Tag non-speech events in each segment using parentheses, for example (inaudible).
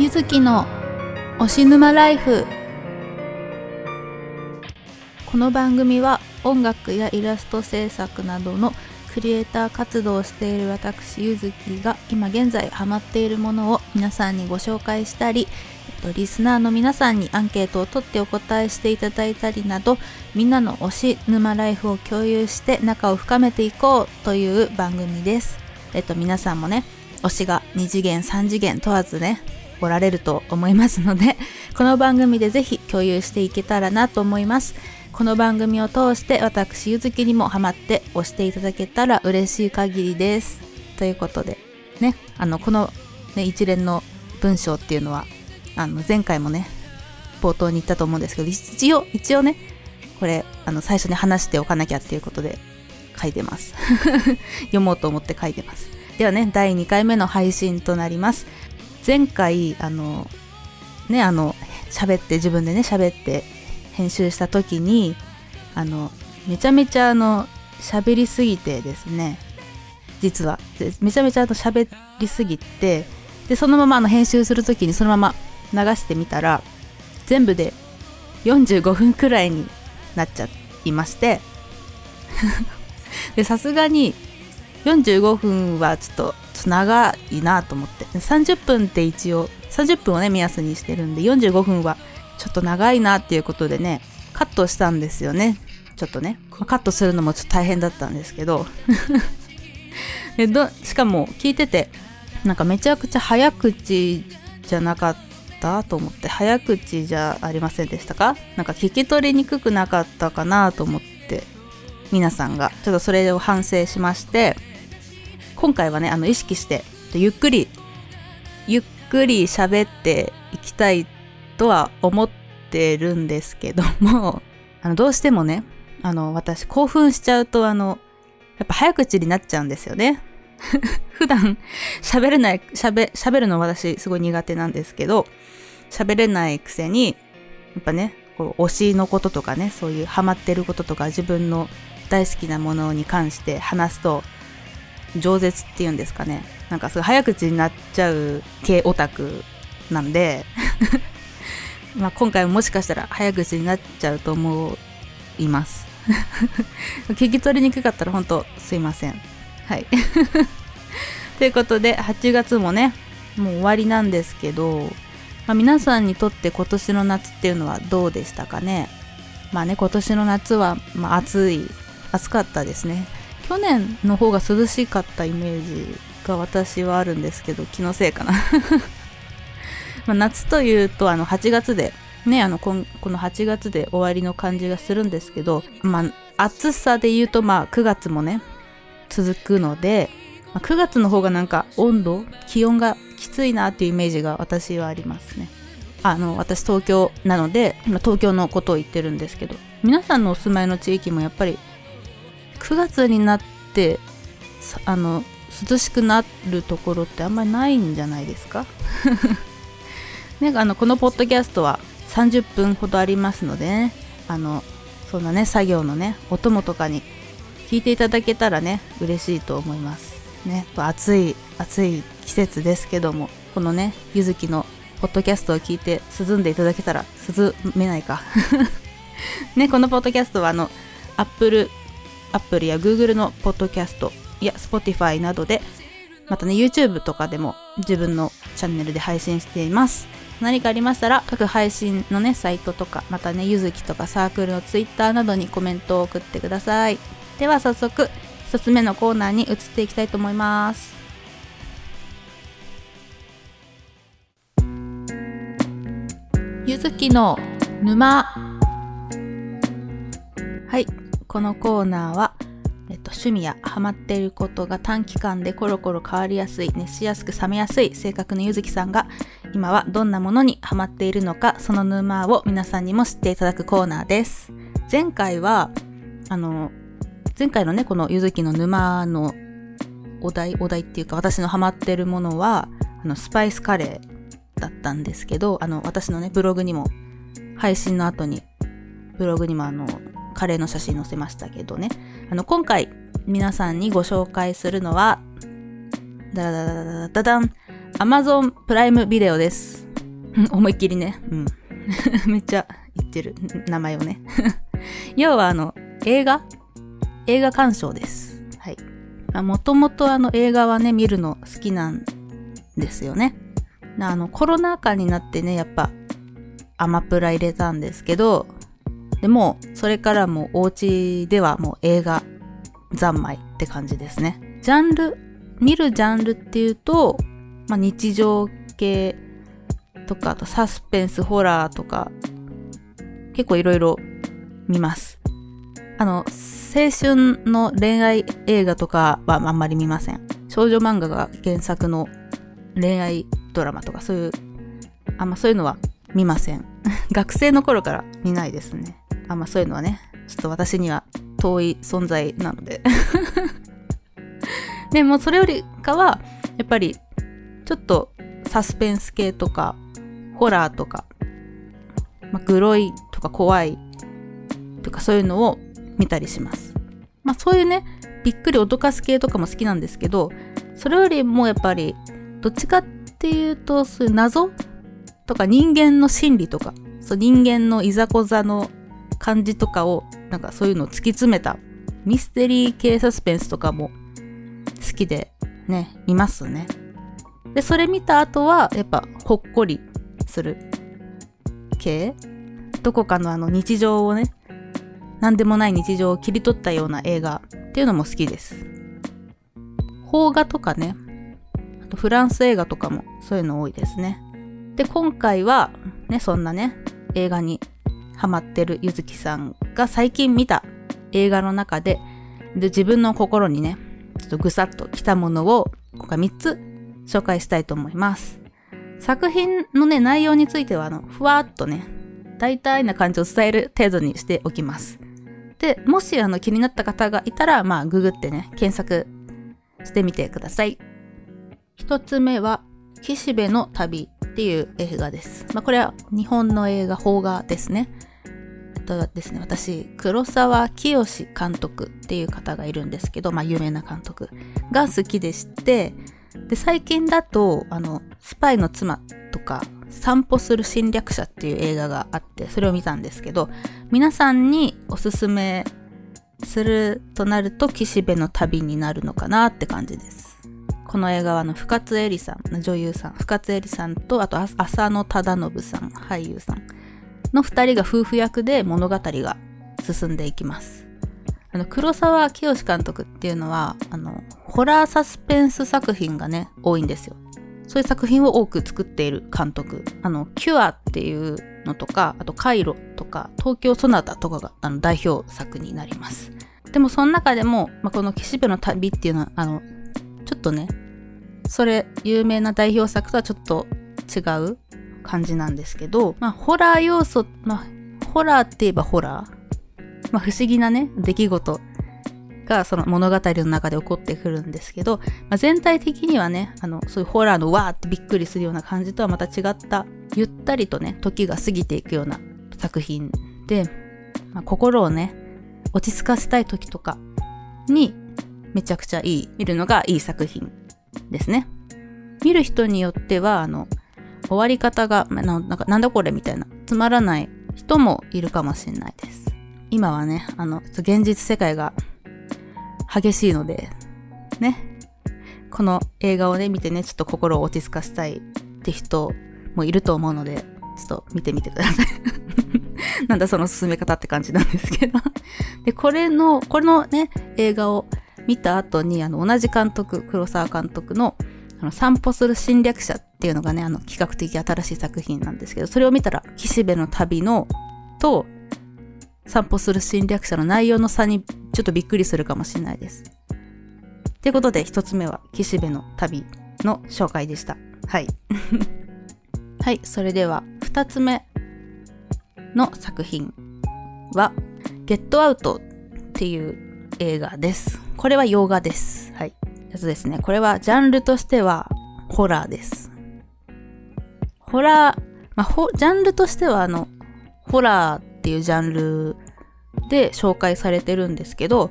ゆずきの推し沼ライフこの番組は音楽やイラスト制作などのクリエイター活動をしている私ゆずきが今現在ハマっているものを皆さんにご紹介したり、リスナーの皆さんにアンケートを取ってお答えしていただいたりなどみんなの推し沼ライフを共有して仲を深めていこうという番組です。えっと皆さんもね推しが2次元3次元問わずねおられると思いますので (laughs) この番組でぜひ共有していけたらなと思います。この番組を通して私ゆずきにもハマって押していただけたら嬉しい限りです。ということでねあのこの、ね、一連の文章っていうのはあの前回もね冒頭に言ったと思うんですけど一応一応ねこれあの最初に話しておかなきゃっていうことで書いてます。(laughs) 読もうと思って書いてます。ではね第2回目の配信となります。前回あのねあの喋って自分でね喋って編集した時にあのめちゃめちゃあの喋りすぎてですね実は。めちゃめちゃあの喋りすぎてでそのままあの編集する時にそのまま流してみたら全部で45分くらいになっちゃいまして (laughs) でさすがに45分はちょっと長いなと思って。30分って一応30分をね目安にしてるんで45分はちょっと長いなっていうことでねカットしたんですよね。ちょっとね。カットするのもちょっと大変だったんですけど。(laughs) でどしかも聞いててなんかめちゃくちゃ早口じゃなかったと思って早口じゃありませんでしたか？なんか聞き取りにくくなかったかなと思って皆さんが。ちょっとそれを反省しまして今回はねあの意識してゆっくりゆっくり喋っていきたいとは思ってるんですけども (laughs) あのどうしてもねあの私興奮しちゃうとあのやっぱ早口になっちゃうんですよね。(laughs) 普段喋れない喋喋るの私すごい苦手なんですけど喋れないくせにやっぱねこう推しのこととかねそういうハマってることとか自分の大好きなものに関して話すと饒舌っていうんですかね。なんかすごい早口になっちゃう系オタクなんで。(laughs) まあ今回ももしかしたら早口になっちゃうと思います。(laughs) 聞き取りにくかったら本当すいません。はい。(laughs) ということで8月もねもう終わりなんですけど、まあ、皆さんにとって今年の夏っていうのはどうでしたかね。まあね今年の夏は、まあ、暑い暑かったですね。去年の方が涼しかったイメージが私はあるんですけど気のせいかな。(laughs) ま夏というとあの8月でねあのこの8月で終わりの感じがするんですけどまあ暑さで言うとまあ9月もね続くので、まあ、9月の方がなんか温度気温がきついなっていうイメージが私はありますね。あの私東京なので今東京のことを言ってるんですけど皆さんのお住まいの地域もやっぱり9月になってあの涼しくなるところってあんまりないんじゃないですか？(laughs) ね、あのこのポッドキャストは30分ほどありますのでね。あのそんなね作業のねお供とかに聞いていただけたらね嬉しいと思います。ね暑い暑い季節ですけどもこのねゆずきのポッドキャストを聞いて涼んでいただけたら涼めないか。(laughs) ねこのポッドキャストはあの Apple アップルや Google のポッドキャストや Spotify などで、またね、YouTube とかでも自分のチャンネルで配信しています。何かありましたら、各配信のね、サイトとか、またね、ゆずきとかサークルの Twitter などにコメントを送ってください。では早速、1つ目のコーナーに移っていきたいと思います。ゆずきの沼はいこのコーナーは、えっと、趣味やハマっていることが短期間でコロコロ変わりやすい、熱しやすく冷めやすい性格のゆずきさんが、今はどんなものにハマっているのか、その沼を皆さんにも知っていただくコーナーです。前回は、あの、前回のね、このゆずきの沼のお題、お題っていうか私のハマってるものは、あの、スパイスカレーだったんですけど、あの、私のね、ブログにも、配信の後に、ブログにもあの、カレーの写真載せましたけどね。あの、今回皆さんにご紹介するのは、ダダダダダダダン、Amazon プライムビデオです。うん、思いっきりね。うん。(laughs) めっちゃ言ってる。名前をね。(laughs) 要はあの、映画？映画鑑賞です。はい。もともとあの映画はね、見るの好きなんですよね。あの、コロナ禍になってね、やっぱ、アマプラ入れたんですけど、でも、それからもうお家ではもう映画三昧って感じですね。ジャンル、見るジャンルっていうと、まあ、日常系とか、あとサスペンス、ホラーとか、結構いろいろ見ます。あの、青春の恋愛映画とかはあんまり見ません。少女漫画が原作の恋愛ドラマとかそういう、あんまそういうのは見ません。(laughs) 学生の頃から見ないですね。あんまそういうのはね、ちょっと私には遠い存在なので (laughs) でもそれよりかは、やっぱりちょっとサスペンス系とか、ホラーとか、まあ、グロいとか怖いとかそういうのを見たりします。まあそういうね、びっくり脅かす系とかも好きなんですけど、それよりもやっぱり、どっちかっていうと、そういう謎とか人間の心理とか、そう人間のいざこざの感じとかを、なんかそういうのを突き詰めたミステリー系サスペンスとかも好きでね、見ますね。で、それ見た後は、やっぱほっこりする系？どこかのあの日常をね、何でもない日常を切り取ったような映画っていうのも好きです。邦画とかね、あとフランス映画とかもそういうの多いですね。で、今回はね、そんなね、映画にハマってるゆずきさんが最近見た映画の中で、で自分の心にね、ちょっとぐさっときたものを今回3つ紹介したいと思います。作品のね、内容については、あの、ふわっとね、大体な感じを伝える程度にしておきます。で、もしあの気になった方がいたら、まあ、ググってね、検索してみてください。一つ目は、岸辺の旅っていう映画です。まあ、これは日本の映画、邦画ですね。とはですね、私、黒沢清監督っていう方がいるんですけど、まあ有名な監督が好きでして、で、最近だと、あの、スパイの妻とか、散歩する侵略者っていう映画があって、それを見たんですけど、皆さんにおすすめするとなると、岸辺の旅になるのかなって感じです。この映画はの深津絵里さん、女優さん、深津絵里さんと、あと浅野忠信さん、俳優さんの2人が夫婦役で物語が進んでいきます。あの、黒沢清監督っていうのは、あの、ホラーサスペンス作品がね、多いんですよ。そういう作品を多く作っている監督。あの、キュアっていうのとか、あとカイロとか、東京ソナタとかがあの代表作になります。でもその中でも、まあ、この岸辺の旅っていうのは、あの、ちょっとね、それ、有名な代表作とはちょっと違う感じなんですけど、まあ、ホラー要素、まあ、ホラーって言えばホラー。まあ、不思議なね、出来事がその物語の中で起こってくるんですけど、まあ、全体的にはね、あの、そういうホラーのわーってびっくりするような感じとはまた違った、ゆったりとね、時が過ぎていくような作品で、まあ、心をね、落ち着かせたい時とかにめちゃくちゃいい、見るのがいい作品ですね。見る人によっては、あの、終わり方が、なんかなんだこれみたいな、つまらない人もいるかもしれないです。今はね、あの、現実世界が激しいので、ね、この映画をね、見てね、ちょっと心を落ち着かせたいって人もいると思うので、ちょっと見てみてください。(laughs) なんだその進め方って感じなんですけど。で、これの、このね、映画を見た後に、あの、同じ監督、黒沢監督の、あの、散歩する侵略者っていうのがね、あの、企画的新しい作品なんですけど、それを見たら、岸辺の旅の、と、散歩する侵略者の内容の差にちょっとびっくりするかもしれないです。ということで、一つ目は、岸辺の旅の紹介でした。はい。(laughs) はい、それでは、二つ目の作品は、ゲットアウトっていう映画です。これは洋画です。はい。えっとですね、これはジャンルとしてはホラーです。ホラー、まあ、ジャンルとしてはあの、ホラーっていうジャンルで紹介されてるんですけど、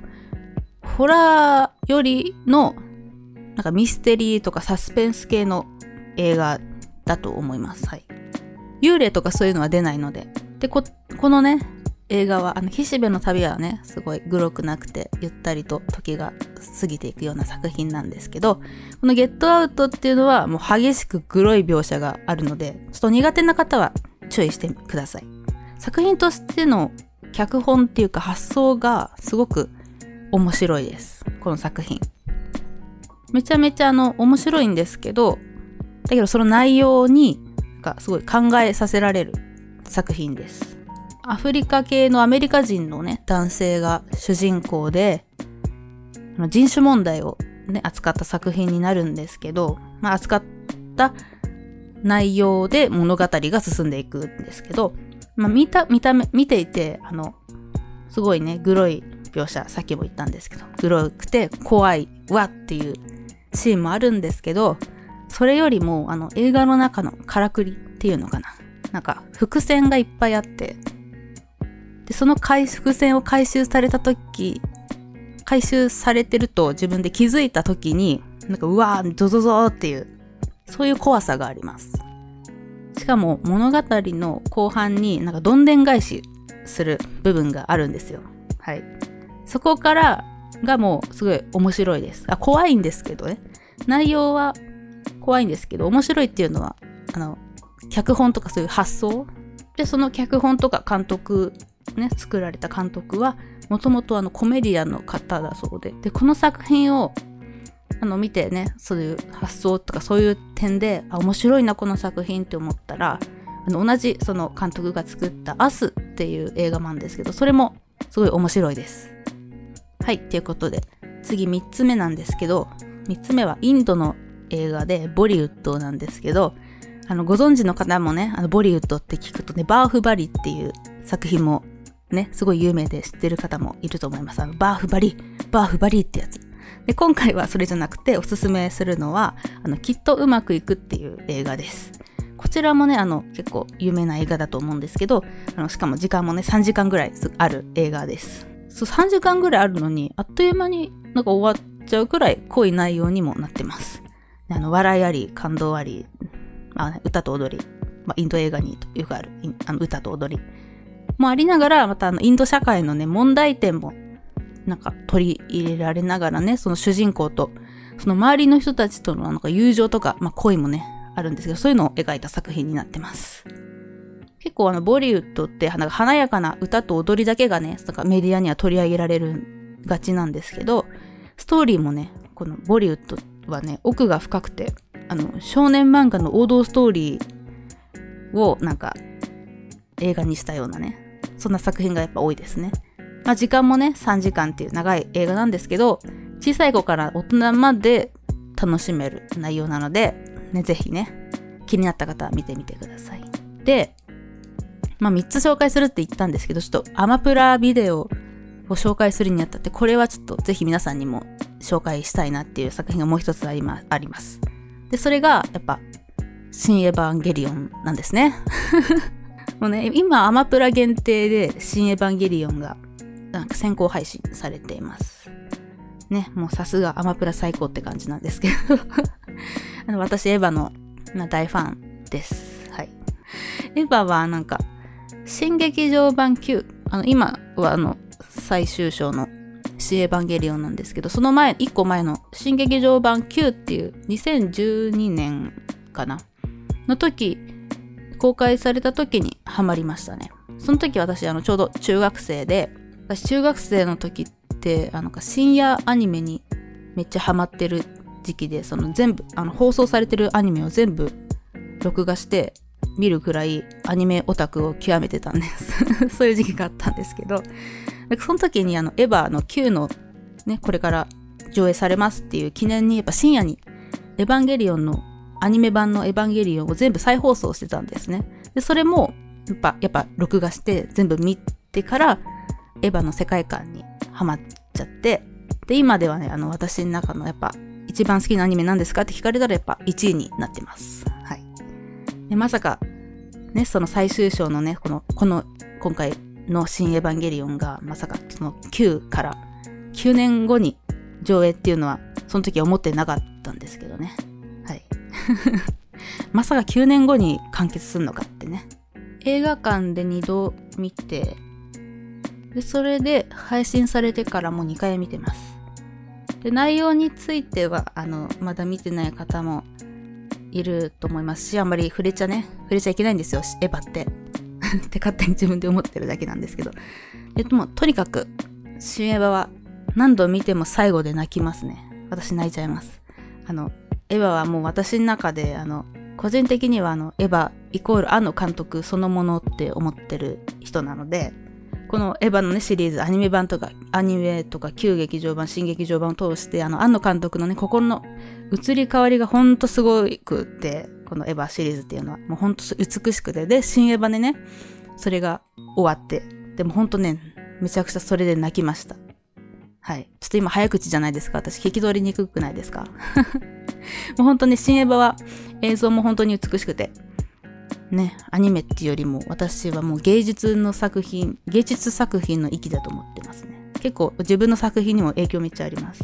ホラーよりの、なんかミステリーとかサスペンス系の映画だと思います。はい。幽霊とかそういうのは出ないので。で、こ、このね、映画は、あの、岸辺の旅はね、すごいグロくなくて、ゆったりと時が過ぎていくような作品なんですけど、このゲットアウトっていうのはもう激しくグロい描写があるので、ちょっと苦手な方は注意してください。作品としての脚本っていうか発想がすごく面白いです。この作品。めちゃめちゃあの面白いんですけど、だけどその内容にがすごい考えさせられる作品です。アフリカ系のアメリカ人のね、男性が主人公で、人種問題をね、扱った作品になるんですけど、まあ、扱った内容で物語が進んでいくんですけど、まあ、見た、見た目、見ていて、あの、すごいね、グロい描写、さっきも言ったんですけど、グロくて怖いわっていうシーンもあるんですけど、それよりも、あの、映画の中のからくりっていうのかな。なんか、伏線がいっぱいあって、で、その伏線を回収された時、回収されてると自分で気づいた時に、なんか、うわー、ゾゾゾーっていう、そういう怖さがあります。しかも、物語の後半になんかどんでん返しする部分があるんですよ。はい。そこからがもうすごい面白いです。あ、怖いんですけどね。内容は怖いんですけど、面白いっていうのは、あの、脚本とかそういう発想？で、その脚本とか監督、ね、作られた監督は、もともとあのコメディアンの方だそうで、で、この作品をあの見てね、そういう発想とかそういう点で、あ、面白いな、この作品って思ったら、あの同じその監督が作ったアスっていう映画なんですけど、それもすごい面白いです。はい、ということで、次3つ目なんですけど、3つ目はインドの映画でボリウッドなんですけど、あの、ご存知の方もね、あの、ボリウッドって聞くとね、バーフバリっていう作品もね、すごい有名で知ってる方もいると思います。あの、バーフバリー、バーフバリーってやつ。で、今回はそれじゃなくておすすめするのは、あの、きっとうまくいくっていう映画です。こちらもね、あの、結構有名な映画だと思うんですけど、あの、しかも時間もね、3時間ぐらいある映画です。そう、3時間ぐらいあるのに、あっという間になんか終わっちゃうくらい濃い内容にもなってます。あの、笑いあり、感動あり、まあ、歌と踊り、まあ、インド映画によくあるあの歌と踊りもありながら、またあの、インド社会のね、問題点も、なんか取り入れられながらね、その主人公と、その周りの人たちとのなんか友情とか、まあ、恋もね、あるんですけど、そういうのを描いた作品になってます。結構あの、ボリウッドって、なんか華やかな歌と踊りだけがね、なんかメディアには取り上げられるがちなんですけど、ストーリーもね、このボリウッドはね、奥が深くて、あの、少年漫画の王道ストーリーをなんか映画にしたようなね、そんな作品がやっぱ多いですね。まあ時間もね、3時間っていう長い映画なんですけど、小さい子から大人まで楽しめる内容なので、ね、ぜひね、気になった方は見てみてください。で、まあ3つ紹介するって言ったんですけど、ちょっとアマプラビデオを紹介するにあたって、これはちょっとぜひ皆さんにも紹介したいなっていう作品がもう一つありまあります。で、それが、やっぱ、新エヴァンゲリオンなんですね。もうね、今、アマプラ限定で、新エヴァンゲリオンが、なんか先行配信されています。ね、もうさすがアマプラ最高って感じなんですけど (laughs) 私、エヴァの大ファンです。はい。エヴァはなんか、新劇場版9、あの、今はあの、最終章のシエヴァンゲリオンなんですけど、その前、1個前の新劇場版9っていう2012年かな？の時、公開された時にハマりましたね。その時私、あの、ちょうど中学生で、私中学生の時って、あの、深夜アニメにめっちゃハマってる時期で、その全部、あの、放送されてるアニメを全部録画して見るくらいアニメオタクを極めてたんです (laughs) そういう時期があったんですけど、その時にあの、エヴァの9のね、これから上映されますっていう記念に、やっぱ深夜に、エヴァンゲリオンのアニメ版のエヴァンゲリオンを全部再放送してたんですね。で、それも、やっぱ、やっぱ録画して全部見てから、エヴァの世界観にハマっちゃって、で、今ではね、あの、私の中のやっぱ、一番好きなアニメなんですかって聞かれたらやっぱ1位になってます。はい。で、まさか、ね、その最終章のね、この、この、今回の新エヴァンゲリオンがまさかその9から9年後に上映っていうのはその時は思ってなかったんですけどね。(laughs) まさか9年後に完結するのかってね。映画館で2度見て、で、それで配信されてからもう2回見てます。で、内容については、あの、まだ見てない方もいると思いますし、あんまり触れちゃね、触れちゃいけないんですよ、エヴァって。(laughs) って勝手に自分で思ってるだけなんですけど。えっともとにかく、新エヴァは何度見ても最後で泣きますね。私泣いちゃいます。あの、エヴァはもう私の中で、あの、個人的にはあの、エヴァイコール庵野監督そのものって思ってる人なので、このエヴァのね、シリーズ、アニメ版とか、アニメとか、旧劇場版、新劇場版を通して、あの、庵野監督のね、心の移り変わりがほんとすごくって、このエヴァシリーズっていうのは、もうほんと美しくて、で、新エヴァでね、それが終わって、でもほんとね、めちゃくちゃそれで泣きました。はい。ちょっと今早口じゃないですか。私聞き取りにくくないですか？(laughs) もう本当に新エヴァは映像も本当に美しくて、ね、アニメっていうよりも私はもう芸術の作品、芸術作品の域だと思ってますね。結構自分の作品にも影響めっちゃあります。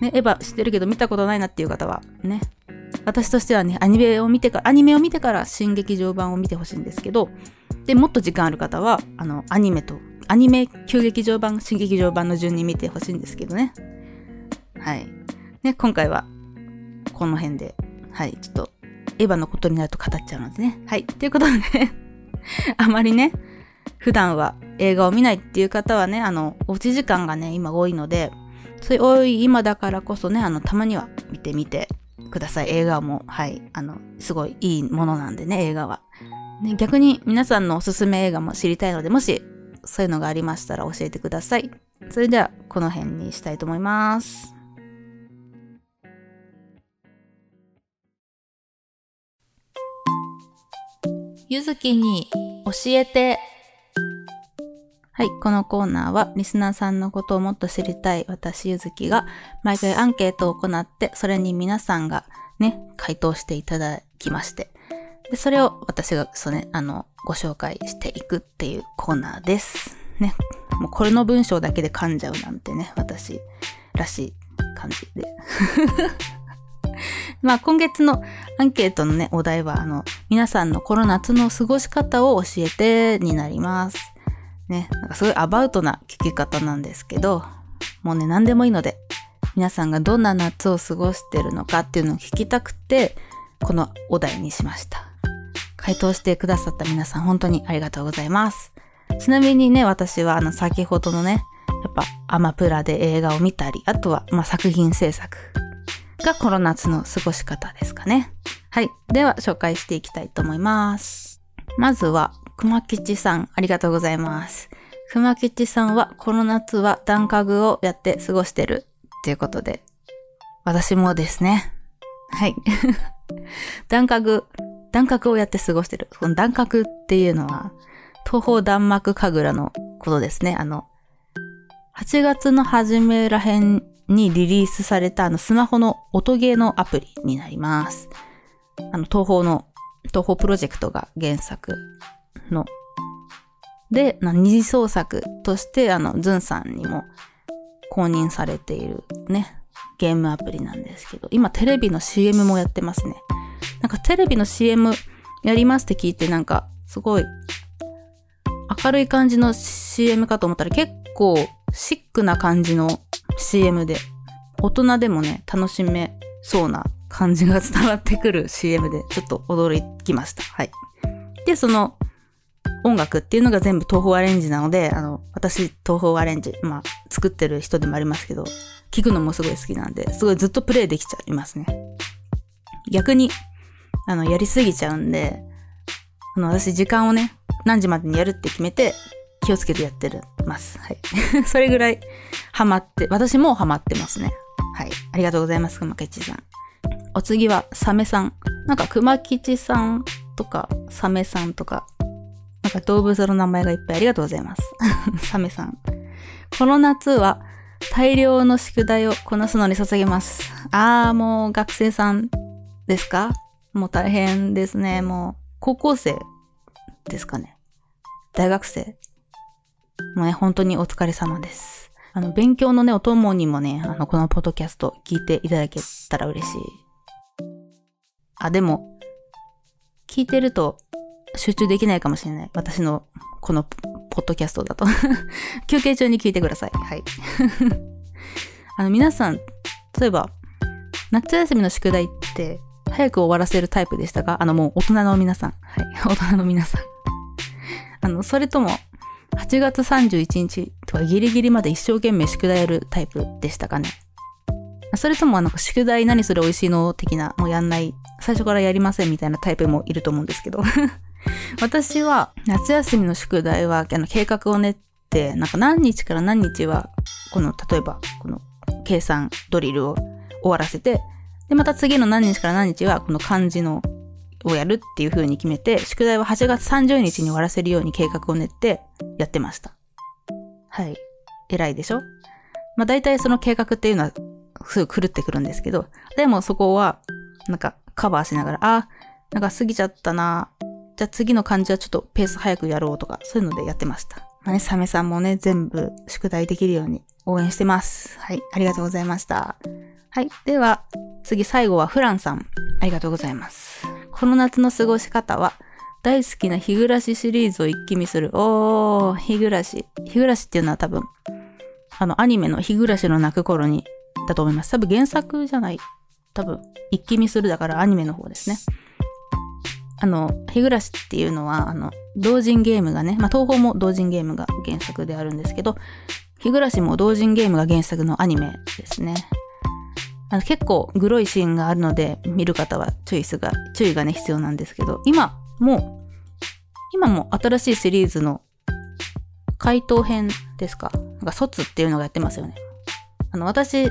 ね、エヴァ知ってるけど見たことないなっていう方は、ね、私としてはね、アニメを見てから、アニメを見てから新劇場版を見てほしいんですけど、で、もっと時間ある方は、あの、アニメと、アニメ旧劇場版、新劇場版の順に見てほしいんですけどね。はい。ね、今回は、この辺で、はい、ちょっとエヴァのことになると語っちゃうのでね。はい。ということでね (laughs) あまりね、普段は映画を見ないっていう方はね、あの、おうち時間がね、今多いので、そういう多い今だからこそね、あの、たまには見てみてください。映画も、はい。あの、すごいいいものなんでね、映画は。ね、逆に皆さんのおすすめ映画も知りたいので、もしそういうのがありましたら教えてください。それでは、この辺にしたいと思います。ゆずきに教えて。はい、このコーナーはリスナーさんのことをもっと知りたい私ゆずきが毎回アンケートを行ってそれに皆さんがね、回答していただきまして、で、それを私がそうね、あの、ご紹介していくっていうコーナーです。ね。もうこれの文章だけで噛んじゃうなんてね、私らしい感じで。(laughs) まあ今月のアンケートのね、お題は、あの、皆さんのこの夏の過ごし方を教えてになります。ね、なんかすごいアバウトな聞き方なんですけど、もうね、何でもいいので、皆さんがどんな夏を過ごしてるのかっていうのを聞きたくて、このお題にしました。回答してくださった皆さん、本当にありがとうございます。ちなみにね、私はあの、先ほどのね、やっぱアマプラで映画を見たり、あとは、まあ、作品制作がこの夏の過ごし方ですかね。はい。では、紹介していきたいと思います。まずは、熊吉さん、ありがとうございます。熊吉さんは、この夏は段家具をやって過ごしてるっていうことで、私もですね。はい。段家具、段角をやって過ごしてる。この段角っていうのは、東方弾幕神楽のことですね。あの、8月の初めらへんにリリースされたあのスマホの音ゲーのアプリになります。あの、東方の、東方プロジェクトが原作の。で、二次創作として、あの、ズンさんにも公認されているね、ゲームアプリなんですけど、今テレビの CM もやってますね。なんかテレビの CM やりますって聞いて、なんかすごい明るい感じの CM かと思ったら結構シックな感じの CM で、大人でもね、楽しめそうな感じが伝わってくる CM で、ちょっと驚きました。はい。で、その音楽っていうのが全部東方アレンジなので、あの、私、東方アレンジ、まあ、作ってる人でもありますけど、聞くのもすごい好きなんで、すごいずっとプレイできちゃいますね。逆に、あの、やりすぎちゃうんで、あの、私、時間をね、何時までにやるって決めて、気をつけてやってるます。はい。(laughs) それぐらいハマって、私もハマってますね。はい。ありがとうございます、熊吉さん。お次は、サメさん。なんか、熊吉さんとか、サメさんとか、なんか動物の名前がいっぱいありがとうございます。(laughs) サメさん。この夏は、大量の宿題をこなすのに捧げます。あー、もう学生さんですか？もう大変ですね。もう、高校生ですかね。大学生もうね、本当にお疲れ様です。あの、勉強のね、お供にもね、あの、このポッドキャスト聞いていただけたら嬉しい。あ、でも、聞いてると集中できないかもしれない。私のこのポッドキャストだと。(laughs) 休憩中に聞いてください。はい。(laughs) あの皆さん、例えば、夏休みの宿題って早く終わらせるタイプでしたかあのもう大人の皆さん。はい。(laughs) 大人の皆さん。(laughs) あの、それとも、8月31日とかギリギリまで一生懸命宿題やるタイプでしたかねそれとも、あの、宿題何それ美味しいの的な、もうやんない、最初からやりませんみたいなタイプもいると思うんですけど。(laughs) 私は、夏休みの宿題は、あの、計画を練って、なんか何日から何日は、この、例えば、この、計算ドリルを終わらせて、で、また次の何日から何日は、この漢字の、をやるっていう風に決めて、宿題は8月30日に終わらせるように計画を練ってやってました。はい。偉いでしょ？まあ大体その計画っていうのはすぐ狂ってくるんですけど、でもそこは、なんかカバーしながら、あ、なんか過ぎちゃったな。じゃあ次の漢字はちょっとペース早くやろうとか、そういうのでやってました。まあね、サメさんもね、全部宿題できるように応援してます。はい、ありがとうございました。はい、では、次最後はフランさん。ありがとうございます。この夏の過ごし方は、大好きな日暮らしシリーズを一気見する。おー、日暮らし。日暮らしっていうのは多分、あの、アニメの日暮らしの泣く頃にだと思います。多分原作じゃない。多分、一気見するだからアニメの方ですね。あの、日暮らしっていうのは、あの、同人ゲームがね、まあ、東宝も同人ゲームが原作であるんですけど、日暮らしも同人ゲームが原作のアニメですね。あの結構グロいシーンがあるので、見る方は注意が、注意がね、必要なんですけど、今も今も新しいシリーズの回答編ですか？なんか卒っていうのがやってますよね。あの、私、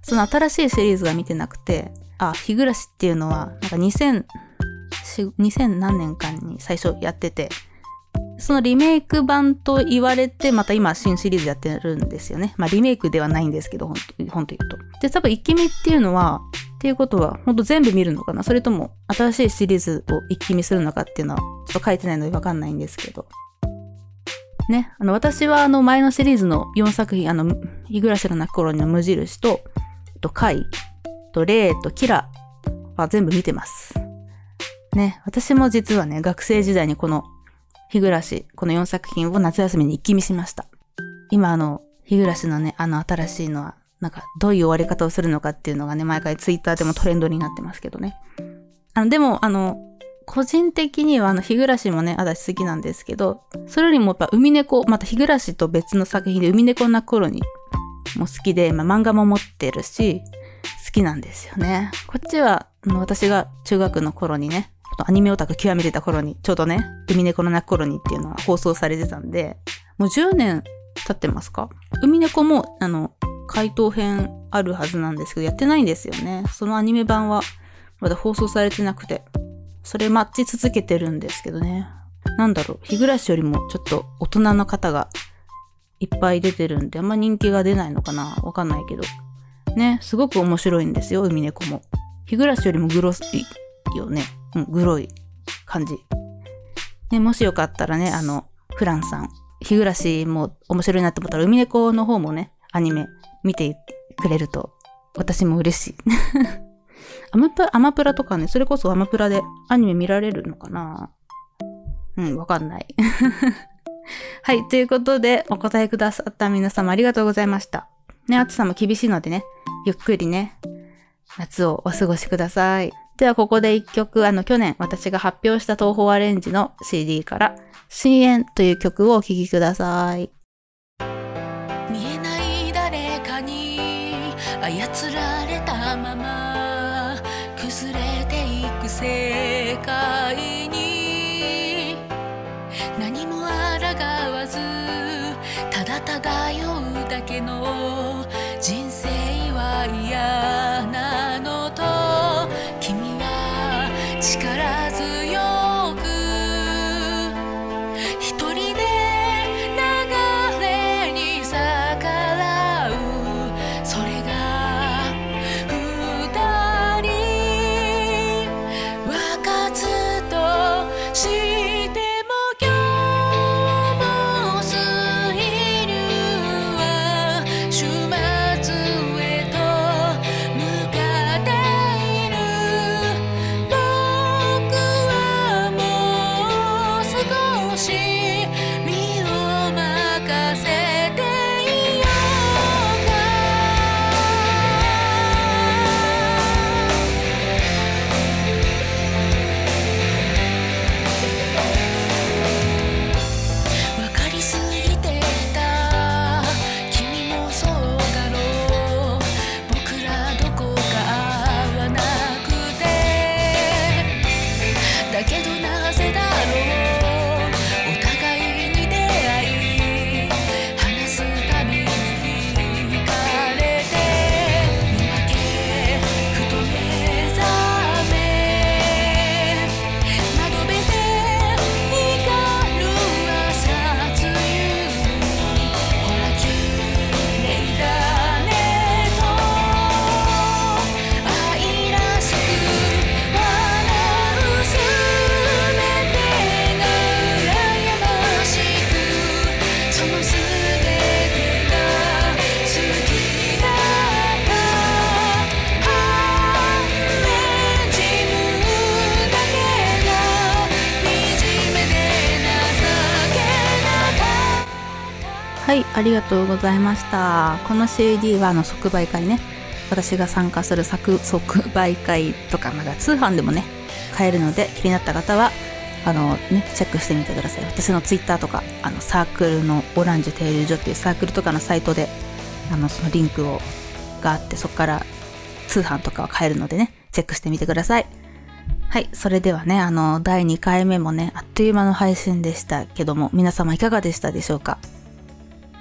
その新しいシリーズが見てなくて、あ、日暮らしっていうのは、なんか2000、2000何年間に最初やってて、そのリメイク版と言われて、また今新シリーズやってるんですよね。まあリメイクではないんですけど、ほんと、ほんと言うと。で、多分一気見っていうのは、っていうことは、ほんと全部見るのかなそれとも、新しいシリーズを一気見するのかっていうのは、ちょっと書いてないのでわかんないんですけど。ね、あの、私はあの前のシリーズの4作品、あの、日暮らしの泣く頃の無印と、と、貝、と、霊と、キラは全部見てます。ね、私も実はね、学生時代にこの日暮らし、この4作品を夏休みに一気見しました。今あの、日暮らしのね、あの新しいのは、なんかどういう終わり方をするのかっていうのがね、毎回ツイッターでもトレンドになってますけどね。あの、でも、あの、個人的にはあの、日暮らしもね、私好きなんですけど、それよりもやっぱ海猫、また日暮らしと別の作品で海猫な頃にも好きで、まあ、漫画も持ってるし、好きなんですよね。こっちは、あの私が中学の頃にね、アニメオタク極めてた頃に、ちょうどね、海猫の泣く頃にっていうのは放送されてたんで、もう10年経ってますか？海猫も、あの、回答編あるはずなんですけど、やってないんですよね。そのアニメ版はまだ放送されてなくて。それ待ち続けてるんですけどね。なんだろう、日暮らしよりもちょっと大人の方がいっぱい出てるんで、あんま人気が出ないのかな？わかんないけど。ね、すごく面白いんですよ、海猫も。日暮らしよりもグロいよね。うん、グロい感じ。ね、もしよかったらね、あの、フランさん、日暮らしも面白いなって思ったら、海猫の方もね、アニメ見てくれると、私も嬉しい。(laughs) アマプアマプラとかね、それこそアマプラでアニメ見られるのかな？うん、わかんない。(laughs) はい、ということで、お答えくださった皆様ありがとうございました。ね、暑さも厳しいのでね、ゆっくりね、夏をお過ごしください。では、ここで一曲、あの、去年私が発表した東宝アレンジの CD から、深淵という曲をお聴きください。見えない誰かに操られたまま崩れていく世界に何も抗わずただ漂うだけの人生は嫌ありがとうございました。この CD はあの即売会ね。私が参加する即売会とかまだ通販でもね買えるので気になった方はあのねチェックしてみてください。私の Twitter とかあのサークルのオランジュ停留所っていうサークルとかのサイトであのそのリンクをがあってそこから通販とかは買えるのでねチェックしてみてください。はい。それではね、あの、第2回目もね、あっという間の配信でしたけども、皆様いかがでしたでしょうか？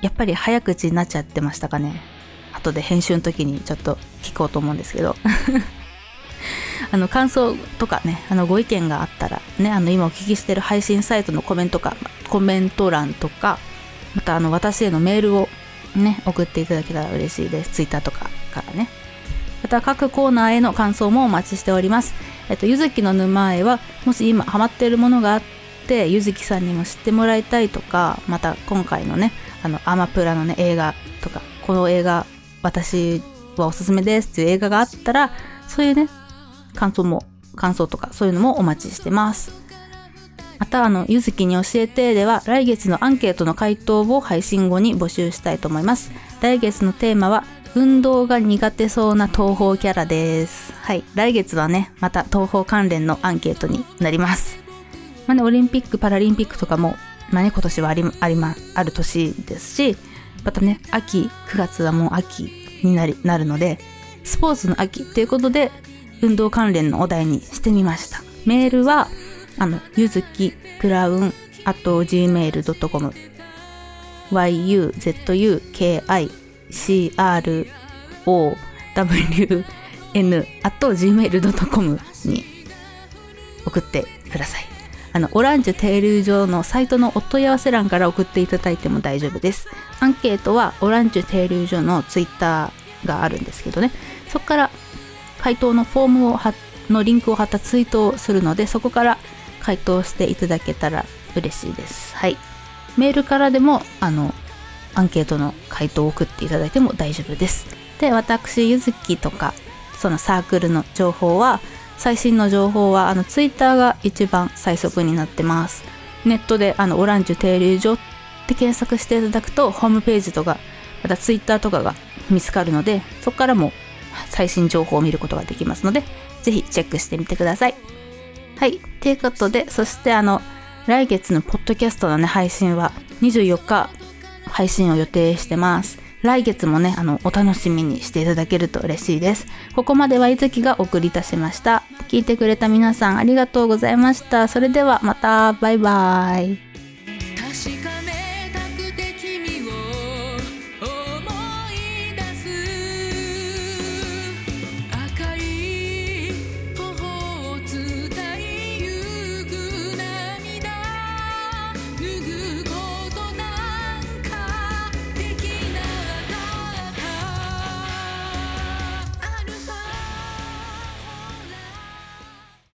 やっぱり早口になっちゃってましたかね後で編集の時にちょっと聞こうと思うんですけど。(laughs) あの、感想とかね、あの、ご意見があったら、ね、あの、今お聞きしてる配信サイトのコメントか、コメント欄とか、またあの、私へのメールをね、送っていただけたら嬉しいです。ツイッターとかからね。また各コーナーへの感想もお待ちしております。えっと、ゆずきの沼へは、もし今ハマっているものがあって、ゆずきさんにも知ってもらいたいとか、また今回のね、あの、アマプラのね、映画とか、この映画、私はおすすめですっていう映画があったら、そういうね、感想も、感想とか、そういうのもお待ちしてます。また、あの、ゆずきに教えてでは、来月のアンケートの回答を配信後に募集したいと思います。来月のテーマは、運動が苦手そうな東方キャラです。はい。来月はね、また東方関連のアンケートになります。まあね、オリンピック、パラリンピックとかも、まあね、今年はあり、ありま、ある年ですし、またね、秋、9月はもう秋になり、なるので、スポーツの秋ということで、運動関連のお題にしてみました。メールは、あの、ゆずきクラウン、あと gmail.com、yuzuki crown あと gmail.com に送ってください。あの、オランジュ停留所のサイトのお問い合わせ欄から送っていただいても大丈夫です。アンケートはオランジュ停留所のツイッターがあるんですけどね、そこから回答のフォームをのリンクを貼ったツイートをするので、そこから回答していただけたら嬉しいです。はい。メールからでも、あの、アンケートの回答を送っていただいても大丈夫です。で、私、ゆずきとか、そのサークルの情報は、最新の情報は、あの、ツイッターが一番最速になってます。ネットで、あの、オランジュ停留所って検索していただくと、ホームページとか、またツイッターとかが見つかるので、そこからも最新情報を見ることができますので、ぜひチェックしてみてください。はい。ということで、そしてあの、来月のポッドキャストのね、配信は24日配信を予定してます。来月もね、あの、お楽しみにしていただけると嬉しいです。ここまではいずきがお送りいたしました。聞いてくれた皆さんありがとうございました。それではまた、バイバーイ。